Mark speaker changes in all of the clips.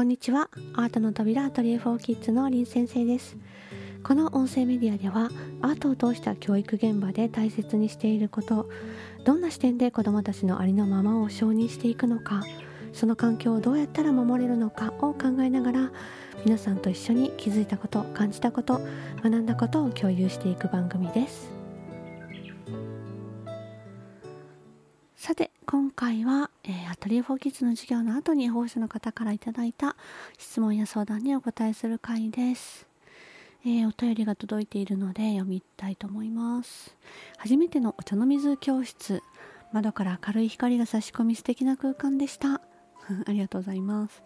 Speaker 1: こんにちは。アートの扉アトリエ4キッズの林先生です。この音声メディアではアートを通した教育現場で大切にしていることどんな視点で子どもたちのありのままを承認していくのかその環境をどうやったら守れるのかを考えながら皆さんと一緒に気づいたこと感じたこと学んだことを共有していく番組です。今回は、えー、アトリエフォーキッズの授業の後に保護者の方からいただいた質問や相談にお答えする回です、えー、お便りが届いているので読みたいと思います。初めてのお茶の水教室。窓から明るい光が差し込み素敵な空間でした。ありがとうございます、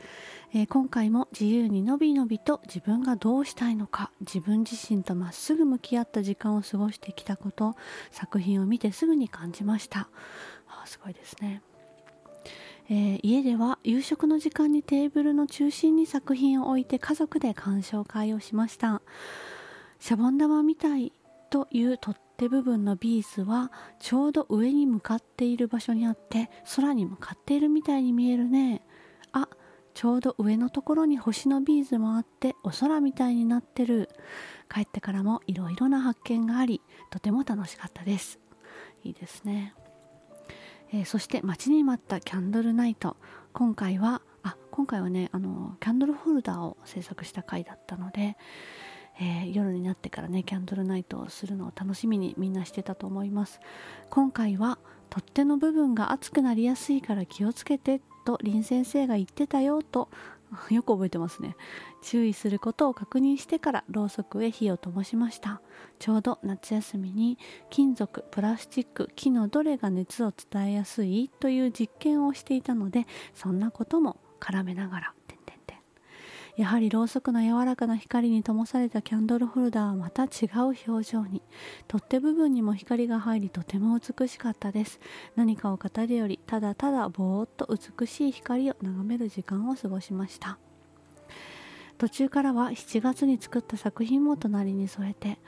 Speaker 1: えー、今回も自由にのびのびと自分がどうしたいのか自分自身とまっすぐ向き合った時間を過ごしてきたこと作品を見てすぐに感じました。すごいですね、えー、家では夕食の時間にテーブルの中心に作品を置いて家族で鑑賞会をしました。シャボン玉みたいという取っ手部分のビーズはちょうど上に向かっている場所にあって空に向かっているみたいに見えるね。あちょうど上のところに星のビーズもあってお空みたいになってる。帰ってからもいろいろな発見がありとても楽しかったです。いいですね。えー、そして待ちに待ったキャンドルナイト。今回はあ今回はねあのキャンドルホルダーを制作した回だったので、えー、夜になってからねキャンドルナイトをするのを楽しみにみんなしてたと思います。今回は取っ手の部分が熱くなりやすいから気をつけてと林先生が言ってたよと よく覚えてますね。注意することを確認してからろうそくへ火を灯しました。ちょうど夏休みに金属プラスチック木のどれが熱を伝えやすいという実験をしていたのでそんなことも絡めながらやはりろうそくの柔らかな光に灯されたキャンドルホルダーはまた違う表情に。取っ手部分にも光が入りとても美しかったです。何かを語るよりただただぼーっと美しい光を眺める時間を過ごしました。途中からは7月に作った作品も隣に添えて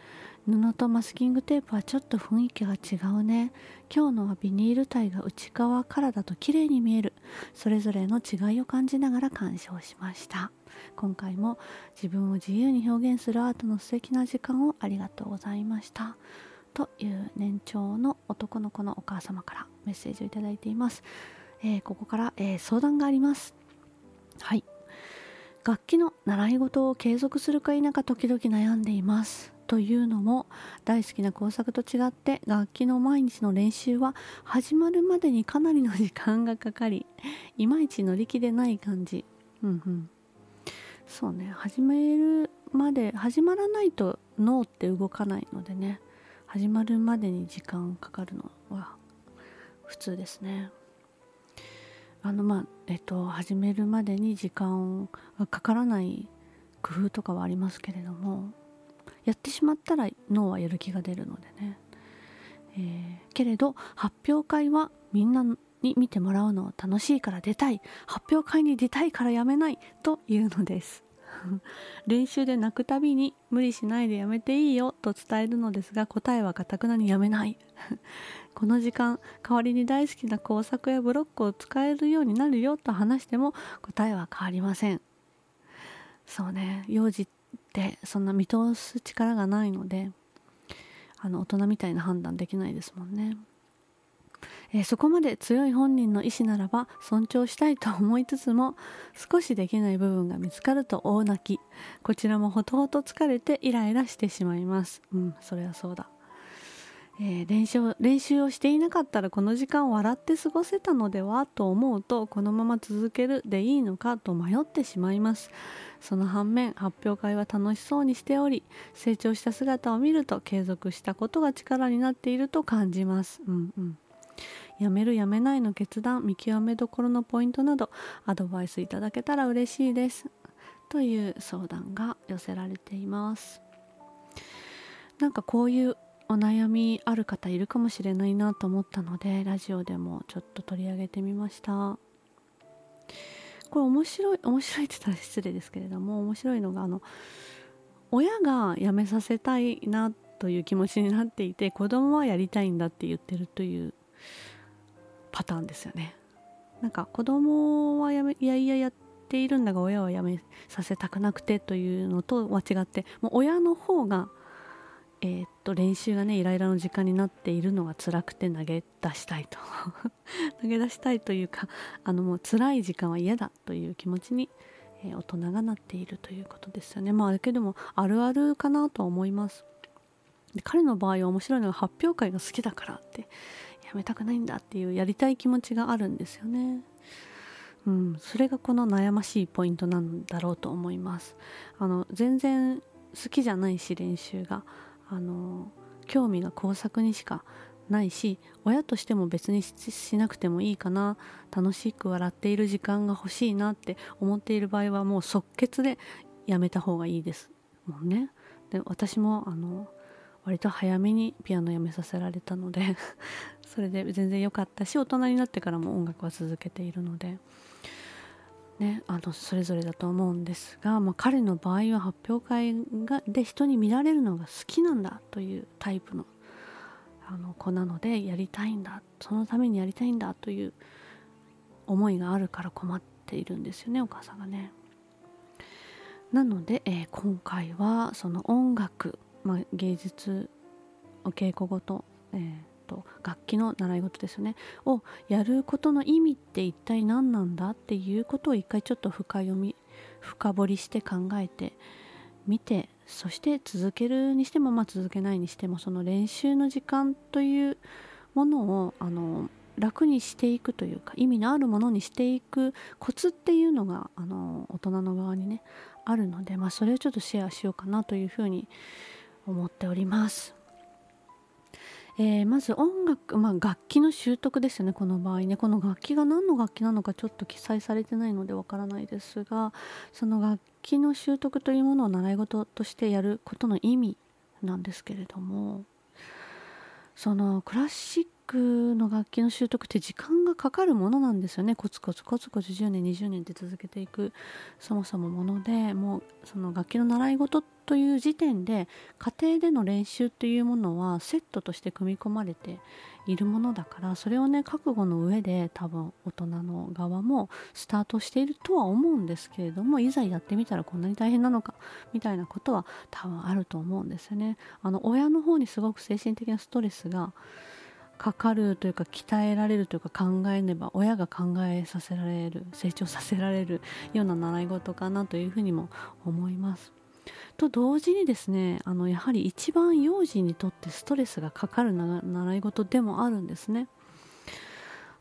Speaker 1: 布とマスキングテープはちょっと雰囲気が違うね。今日のはビニール体が内側からだと綺麗に見える。それぞれの違いを感じながら鑑賞しました。今回も自分を自由に表現するアートの素敵な時間をありがとうございました。という年長の男の子のお母様からメッセージをいただいています、えー、ここから、えー、相談があります。はい。楽器の習い事を継続するか否か時々悩んでいます。というのも大好きな工作と違って楽器の毎日の練習は始まるまでにかなりの時間がかかり いまいち乗り気でない感じ。うんうん。そうね始めるまで始まらないと脳って動かないのでね始まるまでに時間かかるのは普通ですね。あのまあえっと始めるまでに時間がかからない工夫とかはありますけれどもやってしまったら脳はやる気が出るのでね、えー、けれど発表会はみんなに見てもらうのを楽しいから出たい。発表会に出たいからやめないというのです。練習で泣くたびに無理しないでやめていいよと伝えるのですが答えはかたくなにやめない。この時間代わりに大好きな工作やブロックを使えるようになるよと話しても答えは変わりません。そうね。幼児ってそんな見通す力がないのであの大人みたいな判断できないですもんね、えー、そこまで強い本人の意思ならば尊重したいと思いつつも少しできない部分が見つかると大泣き。こちらもほとほと疲れてイライラしてしまいます。うんそれはそうだ。えー、練習練習をしていなかったらこの時間を笑って過ごせたのではと思うとこのまま続けるでいいのかと迷ってしまいます。その反面発表会は楽しそうにしており成長した姿を見ると継続したことが力になっていると感じます。うんうん。やめるやめないの決断見極めどころのポイントなどアドバイスいただけたら嬉しいです。という相談が寄せられています。なんかこういうお悩みある方いるかもしれないなと思ったのでラジオでもちょっと取り上げてみました。これ面白い面白いって言ったら失礼ですけれども面白いのがあの親が辞めさせたいなという気持ちになっていて子供はやりたいんだって言ってるというパターンですよね。なんか子供はやめいやいややっているんだが親はやめさせたくなくてというのとは違ってもう親の方が、えー、っと練習がねイライラの時間になっているのが辛くて投げ出したいと 投げ出したいというかあのもう辛い時間は嫌だという気持ちに、えー、大人がなっているということですよねまあだけどもあるあるかなとは思いますで彼の場合は面白いのが発表会が好きだからってやめたくないんだっていうやりたい気持ちがあるんですよね。うん、それがこの悩ましいポイントなんだろうと思います。あの全然好きじゃないし練習があの興味が工作にしかないし親としても別にしなくてもいいかな楽しく笑っている時間が欲しいなって思っている場合はもう即決でやめた方がいいですもんね。で私もあの割と早めにピアノやめさせられたので それで全然良かったし大人になってからも音楽は続けているので、ね、あのそれぞれだと思うんですが、まあ、彼の場合は発表会がで人に見られるのが好きなんだというタイプのあの子なのでやりたいんだそのためにやりたいんだという思いがあるから困っているんですよねお母さんがね。なので、えー、今回はその音楽まあ、芸術お稽古ごと,、えーと、楽器の習い事ですよねをやることの意味って一体何なんだっていうことを一回ちょっと深読み深掘りして考えてみてそして続けるにしても、まあ、続けないにしてもその練習の時間というものをあの楽にしていくというか意味のあるものにしていくコツっていうのがあの大人の側にねあるので、まあ、それをちょっとシェアしようかなというふうに思っております。えー、まず音楽、まあ、楽器の習得ですよねこの場合ね。この楽器が何の楽器なのかちょっと記載されてないのでわからないですがその楽器の習得というものを習い事としてやることの意味なんですけれどもそのクラシッの楽器の習得って時間がかかるものなんですよねコツコツコツコツ10年20年って続けていくそもそもものでもうその楽器の習い事という時点で家庭での練習っていうものはセットとして組み込まれているものだからそれをね覚悟の上で多分大人の側もスタートしているとは思うんですけれどもいざやってみたらこんなに大変なのかみたいなことは多分あると思うんですよね。あの親の方にすごく精神的なストレスがかかるというか鍛えられるというか考えねば親が考えさせられる成長させられるような習い事かなというふうにも思います。と同時にですねあのやはり一番幼児にとってストレスがかかる習い事でもあるんですね。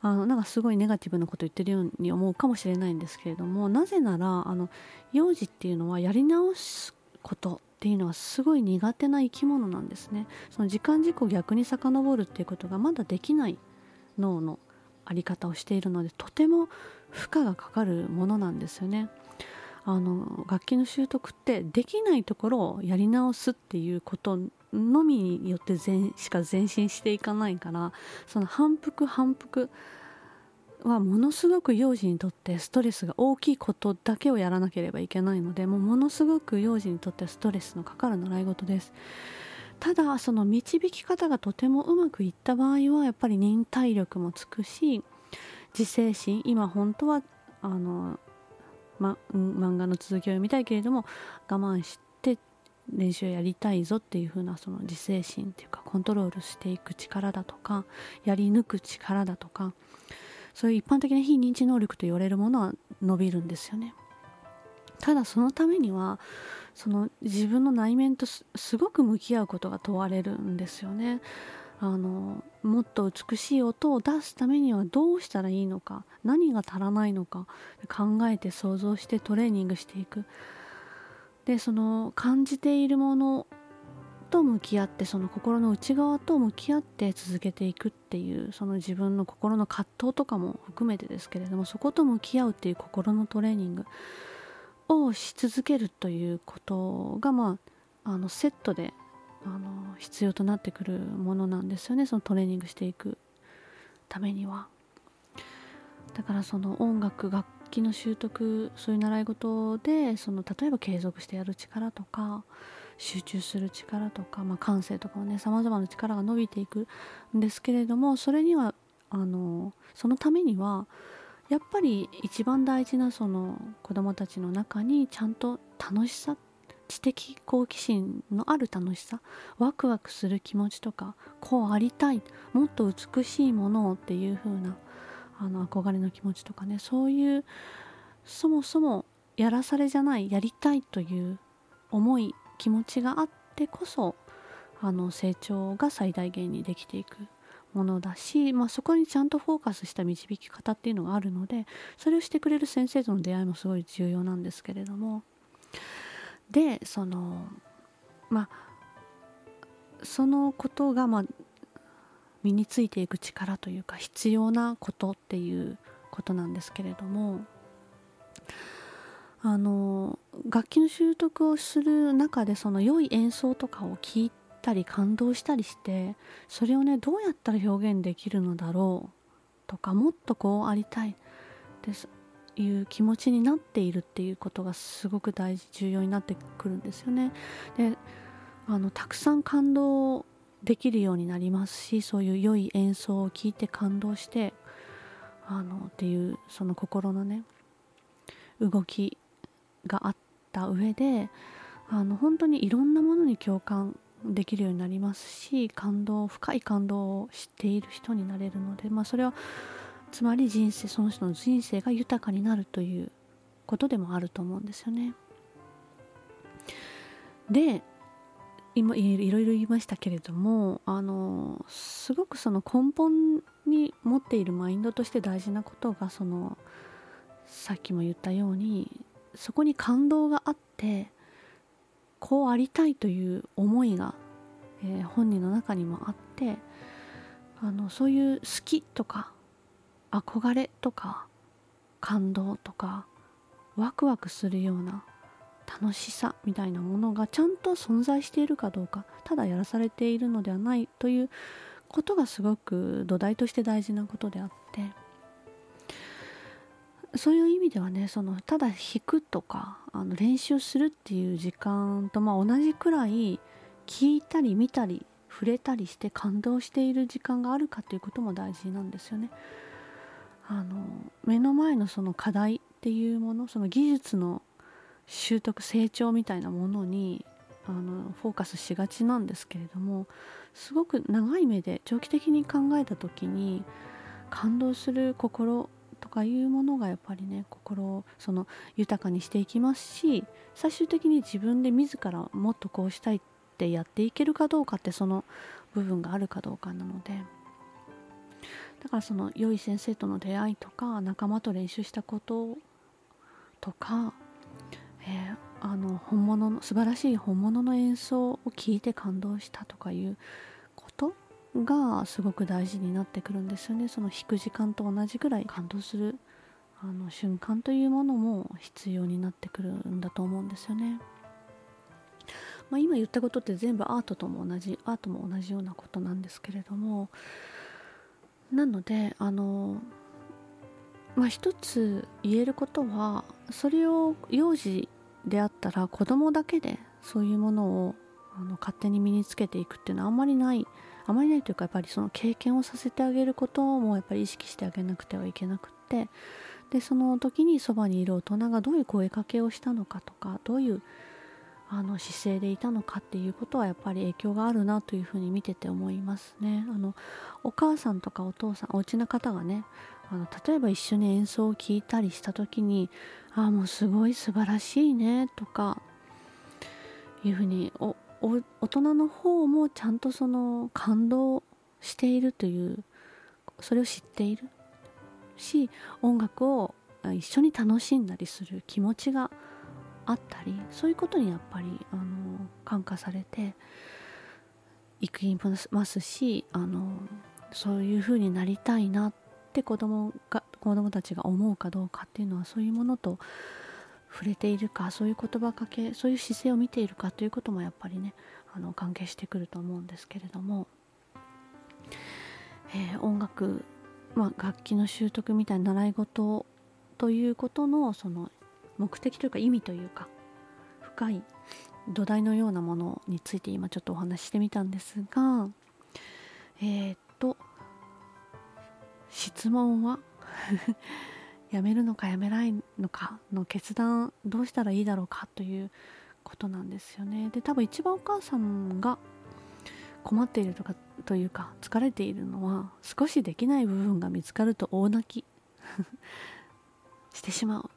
Speaker 1: あのなんかすごいネガティブなこと言ってるように思うかもしれないんですけれどもなぜならあの幼児っていうのはやり直すことっていうのはすごい苦手な生き物なんですね。その時間軸を逆に遡るっていうことがまだできない脳の在り方をしているのでとても負荷がかかるものなんですよね。あの楽器の習得ってできないところをやり直すっていうことのみによって前しか前進していかないからその反復反復はものすごく幼児にとってストレスが大きいことだけをやらなければいけないのでもうものすごく幼児にとってストレスのかかる習い事です。ただその導き方がとてもうまくいった場合はやっぱり忍耐力もつくし自制心今本当はあのま、漫画の続きを読みたいけれども我慢して練習やりたいぞっていう風なその自制心っていうかコントロールしていく力だとかやり抜く力だとかそういう一般的な非認知能力と言われるものは伸びるんですよね。ただそのためにはその自分の内面とすごく向き合うことが問われるんですよね。あのもっと美しい音を出すためにはどうしたらいいのか何が足らないのか考えて想像してトレーニングしていくでその感じているものと向き合ってその心の内側と向き合って続けていくっていうその自分の心の葛藤とかも含めてですけれどもそこと向き合うっていう心のトレーニングをし続けるということがまああのセットであの必要となってくるものなんですよねそのトレーニングしていくためには。だからその音楽楽器の習得そういう習い事でその例えば継続してやる力とか集中する力とか、まあ、感性とかもねさまざまな力が伸びていくんですけれどもそれにはあのそのためにはやっぱり一番大事なその子どもたちの中にちゃんと楽しさ知的好奇心のある楽しさワクワクする気持ちとかこうありたいもっと美しいものをっていう風なあの憧れの気持ちとかねそういうそもそもやらされじゃないやりたいという思い気持ちがあってこそあの成長が最大限にできていくものだし、まあ、そこにちゃんとフォーカスした導き方っていうのがあるのでそれをしてくれる先生との出会いもすごい重要なんですけれども。でそのまあそのことがまあ身についていく力というか必要なことっていうことなんですけれども。あの楽器の習得をする中でその良い演奏とかを聞いたり感動したりしてそれをねどうやったら表現できるのだろうとかもっとこうありたいですいう気持ちになっているっていうことがすごく大事重要になってくるんですよね。であのたくさん感動できるようになりますしそういう良い演奏を聴いて感動してあのっていうその心のね動きがあった上であの本当にいろんなものに共感できるようになりますし感動深い感動を知っている人になれるので、まあ、それはつまり人生その人の人生が豊かになるということでもあると思うんですよね。で今いろいろ言いましたけれどもあのすごくその根本に持っているマインドとして大事なことがそのさっきも言ったようにそこに感動があってこうありたいという思いが、えー、本人の中にもあってあのそういう好きとか憧れとか感動とかワクワクするような楽しさみたいなものがちゃんと存在しているかどうかただやらされているのではないということがすごく土台として大事なことであってそういう意味ではねそのただ弾くとかあの練習するっていう時間とまあ同じくらい聞いたり見たり触れたりして感動している時間があるかということも大事なんですよね。あの目の前のその課題っていうものその技術の習得成長みたいなものにあのフォーカスしがちなんですけれどもすごく長い目で長期的に考えた時に感動する心とかいうものがやっぱりね心をその豊かにしていきますし最終的に自分で自らもっとこうしたいってやっていけるかどうかってその部分があるかどうかなので。だからその良い先生との出会いとか仲間と練習したこととか、えー、あの本物の素晴らしい本物の演奏を聞いて感動したとかいうがすごく大事になってくるんですよねその弾く時間と同じぐらい感動するあの瞬間というものも必要になってくるんだと思うんですよね。まあ、今言ったことって全部アートとも同じアートも同じようなことなんですけれどもなのであのまあ一つ言えることはそれを幼児であったら子供だけでそういうものをあの勝手に身につけていくっていうのはあんまりないあまりないというかやっぱりその経験をさせてあげることもやっぱり意識してあげなくてはいけなくってでその時にそばにいる大人がどういう声かけをしたのかとかどういうあの姿勢でいたのかっていうことはやっぱり影響があるなというふうに見てて思いますね。あのお母さんとかお父さんお家の方がねあの例えば一緒に演奏を聴いたりした時に「ああもうすごい素晴らしいね」とかいうふうにお大人の方もちゃんとその感動しているというそれを知っている？し音楽を一緒に楽しんだりする気持ちがあったりそういうことにやっぱりあの感化されていくいますしあのそういうふうになりたいなって子供が子供たちが思うかどうかっていうのはそういうものと触れているかそういう言葉かけそういう姿勢を見ているかということもやっぱりねあの関係してくると思うんですけれども、えー、音楽、まあ、楽器の習得みたいな習い事ということのその目的というか意味というか深い土台のようなものについて今ちょっとお話ししてみたんですがえー、っと質問は？やめるのかやめないのかの決断どうしたらいいだろうかということなんですよね。で多分一番お母さんが困っているとかというか疲れているのは少しできない部分が見つかると大泣き してしまう。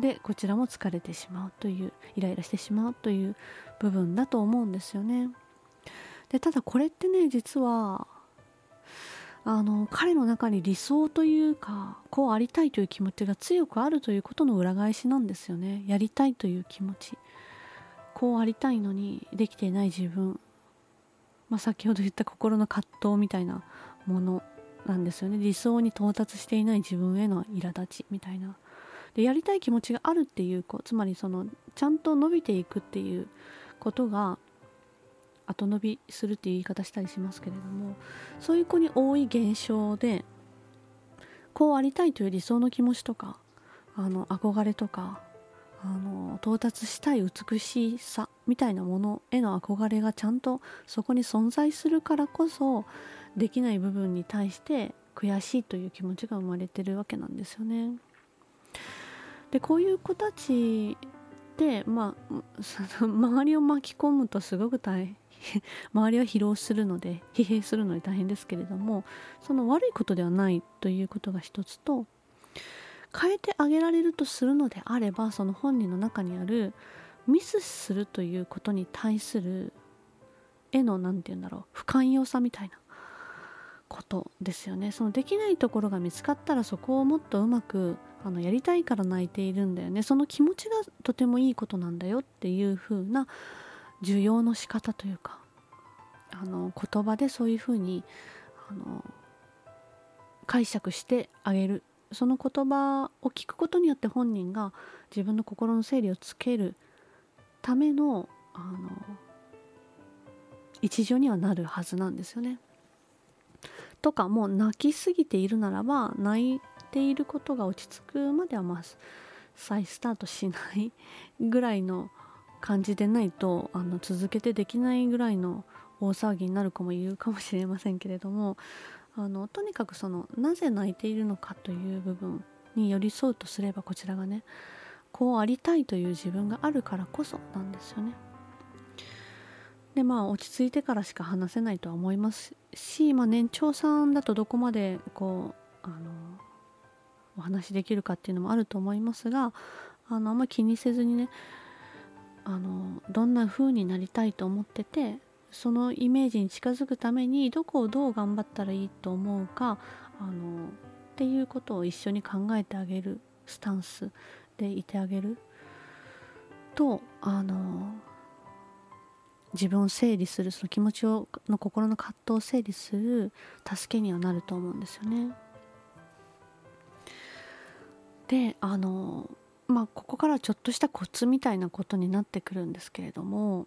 Speaker 1: でこちらも疲れてしまうというイライラしてしまうという部分だと思うんですよね。でただこれってね実はあの彼の中に理想というかこうありたいという気持ちが強くあるということの裏返しなんですよね。やりたいという気持ち。こうありたいのにできていない自分、まあ、先ほど言った心の葛藤みたいなものなんですよね。理想に到達していない自分への苛立ちみたいな。でやりたい気持ちがあるっていう子つまりそのちゃんと伸びていくっていうことが後伸びするっていう言い方したりしますけれどもそういう子に多い現象でこうありたいという理想の気持ちとかあの憧れとかあの到達したい美しさみたいなものへの憧れがちゃんとそこに存在するからこそできない部分に対して悔しいという気持ちが生まれてるわけなんですよね。でこういう子たちで、まあ、そ の周りを巻き込むとすごく大変 周りは疲労するので疲弊するので大変ですけれどもその悪いことではないということが一つと変えてあげられるとするのであればその本人の中にあるミスするということに対する絵の何て言うんだろう不寛容さみたいなことですよね。そのできないところが見つかったらそこをもっとうまくあのやりたいから泣いているんだよね。その気持ちがとてもいいことなんだよっていう風な受容の仕方というかあの言葉でそういう風にあの解釈してあげるその言葉を聞くことによって本人が自分の心の整理をつけるためのあの一助にはなるはずなんですよね。とかもう泣きすぎているならば泣いていることが落ち着くまではまあ再スタートしないぐらいの感じでないとあの続けてできないぐらいの大騒ぎになる子もいるかもしれませんけれどもあのとにかくそのなぜ泣いているのかという部分に寄り添うとすればこちらがねこうありたいという自分があるからこそなんですよね。でまあ落ち着いてからしか話せないとは思いますし、まあ、年長さんだとどこまでこうあのお話できるかっていうのもあると思いますがあのあんまり気にせずにねあのどんな風になりたいと思っててそのイメージに近づくためにどこをどう頑張ったらいいと思うかあのっていうことを一緒に考えてあげるスタンスでいてあげるとあの自分を整理するその気持ちをの心の葛藤を整理する助けにはなると思うんですよね。であのまあここからちょっとしたコツみたいなことになってくるんですけれども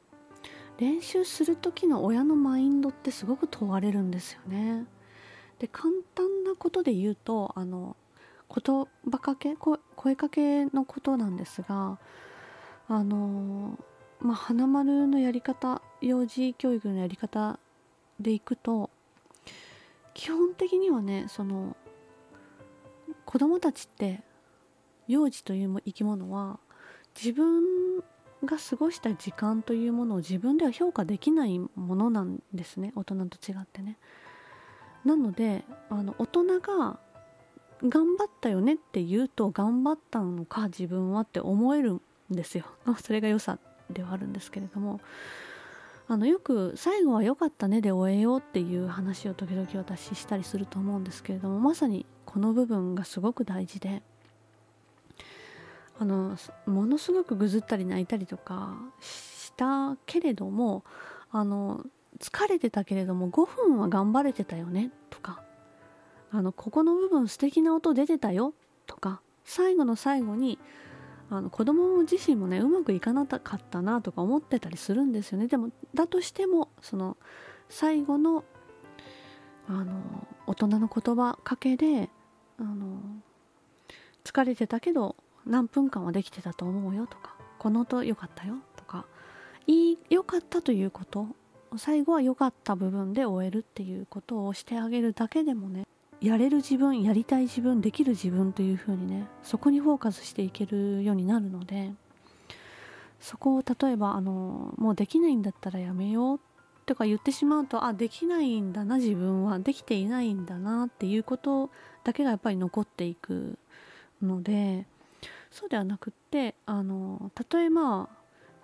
Speaker 1: 練習する時の親のマインドってすごく問われるんですよね。で簡単なことで言うとあの言葉かけ声かけのことなんですがあのまあ花丸のやり方幼児教育のやり方でいくと基本的にはねその子供たちって幼児という生き物は自分が過ごした時間というものを自分では評価できないものなんですね大人と違ってね。なのであの大人が頑張ったよねって言うと頑張ったのか自分はって思えるんですよ。それが良さではあるんですけれどもあのよく「最後は良かったね」で終えようっていう話を時々私したりすると思うんですけれどもまさにこの部分がすごく大事であのものすごくぐずったり泣いたりとかしたけれどもあの疲れてたけれども5分は頑張れてたよねとか。あのここの部分素敵な音出てたよとか。最後の最後にあの子供自身もねうまくいかなかったなとか思ってたりするんですよね。でもだとしてもその最後のあの大人の言葉かけであの疲れてたけど何分間はできてたと思うよとかこの音良かったよとかいい良かったということ最後は良かった部分で終えるっていうことをしてあげるだけでもねやれる自分やりたい自分できる自分というふうにねそこにフォーカスしていけるようになるのでそこを例えばあのもうできないんだったらやめようとか言ってしまうとあできないんだな自分はできていないんだなっていうことだけがやっぱり残っていくのでそうではなくってあのたとえまあ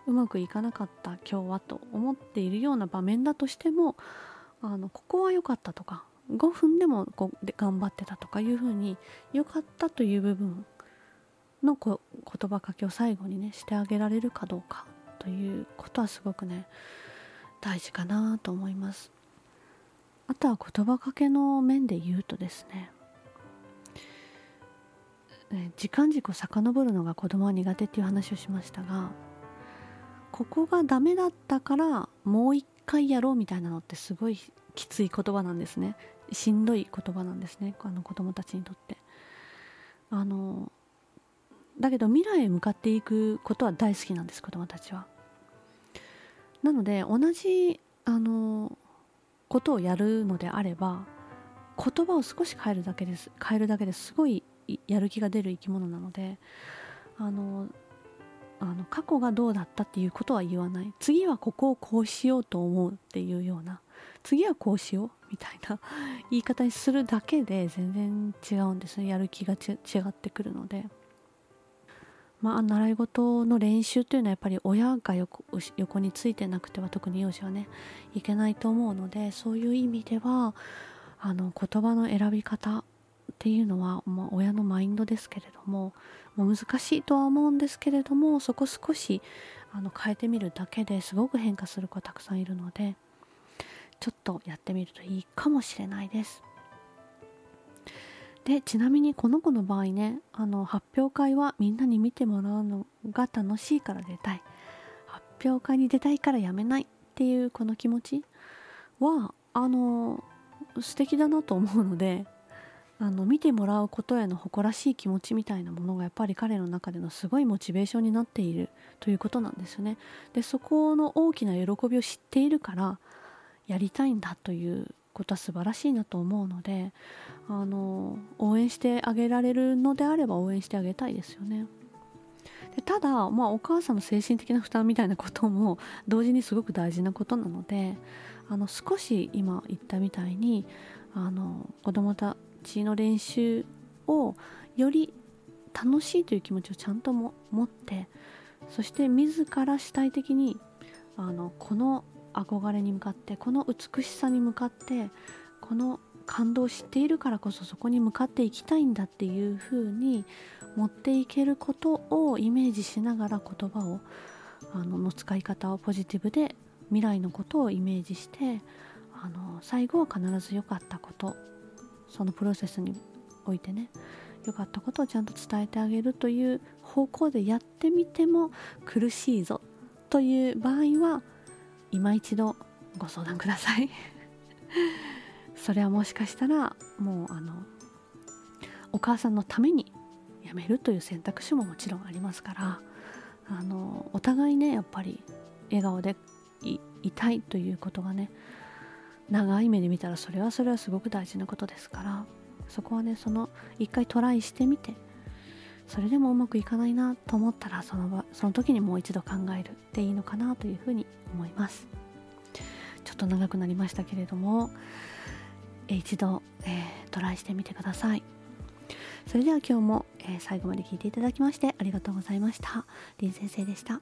Speaker 1: うまくいかなかった今日はと思っているような場面だとしてもあのここは良かったとか5分でもこうで頑張ってたとかいうふうに良かったという部分のこ言葉かけを最後にねしてあげられるかどうかということはすごくね大事かなと思います。あとは言葉かけの面で言うとですね時間軸を遡るのが子供は苦手っていう話をしましたがここがダメだったからもう一回やろうみたいなのってすごいきつい言葉なんですね。しんどい言葉なんですね。あの子供たちにとって。あのだけど未来へ向かっていくことは大好きなんです子供たちは。なので同じあのことをやるのであれば言葉を少し変えるだけです変えるだけですごいやる気が出る生き物なのであのあの過去がどうだったっていうことは言わない。次はここをこうしようと思うっていうような。次はこうしようみたいな 言い方にするだけで全然違うんですねやる気が違ってくるので。まあ、習い事の練習というのはやっぱり親が横横についてなくては特に幼児はねいけないと思うのでそういう意味ではあの言葉の選び方っていうのは、まあ、親のマインドですけれどももう難しいとは思うんですけれどもそこ少しあの変えてみるだけですごく変化する子たくさんいるのでちょっとやってみるといいかもしれないです。でちなみにこの子の場合ねあの発表会はみんなに見てもらうのが楽しいから出たい発表会に出たいからやめないっていうこの気持ちはあの素敵だなと思うのであの見てもらうことへの誇らしい気持ちみたいなものがやっぱり彼の中でのすごいモチベーションになっているということなんですよね。でそこの大きな喜びを知っているからやりたいんだということは素晴らしいなと思うのであの応援してあげられるのであれば応援してあげたいですよね。でただ、まあ、お母さんの精神的な負担みたいなことも同時にすごく大事なことなのであの少し今言ったみたいにあの子どもたちの練習をより楽しいという気持ちをちゃんとも持ってそして自ら主体的にあのこの憧れに向かってこの美しさに向かってこの感動を知っているからこそそこに向かっていきたいんだっていうふうに持っていけることをイメージしながら言葉をあのの使い方をポジティブで未来のことをイメージしてあの最後は必ず良かったこと。そのプロセスにおいてね良かったことをちゃんと伝えてあげるという方向でやってみても苦しいぞという場合は今一度ご相談ください。それはもしかしたらもうあのお母さんのために辞めるという選択肢ももちろんありますからあのお互いねやっぱり笑顔でいたいということがね長い目で見たらそれはそれはすごく大事なことですからそこはねその一回トライしてみてそれでもうまくいかないなと思ったらその場その時にもう一度考えるっていいのかなというふうに思います。ちょっと長くなりましたけれども一度、えー、トライしてみてください。それでは今日も、えー、最後まで聞いていただきましてありがとうございました。林先生でした。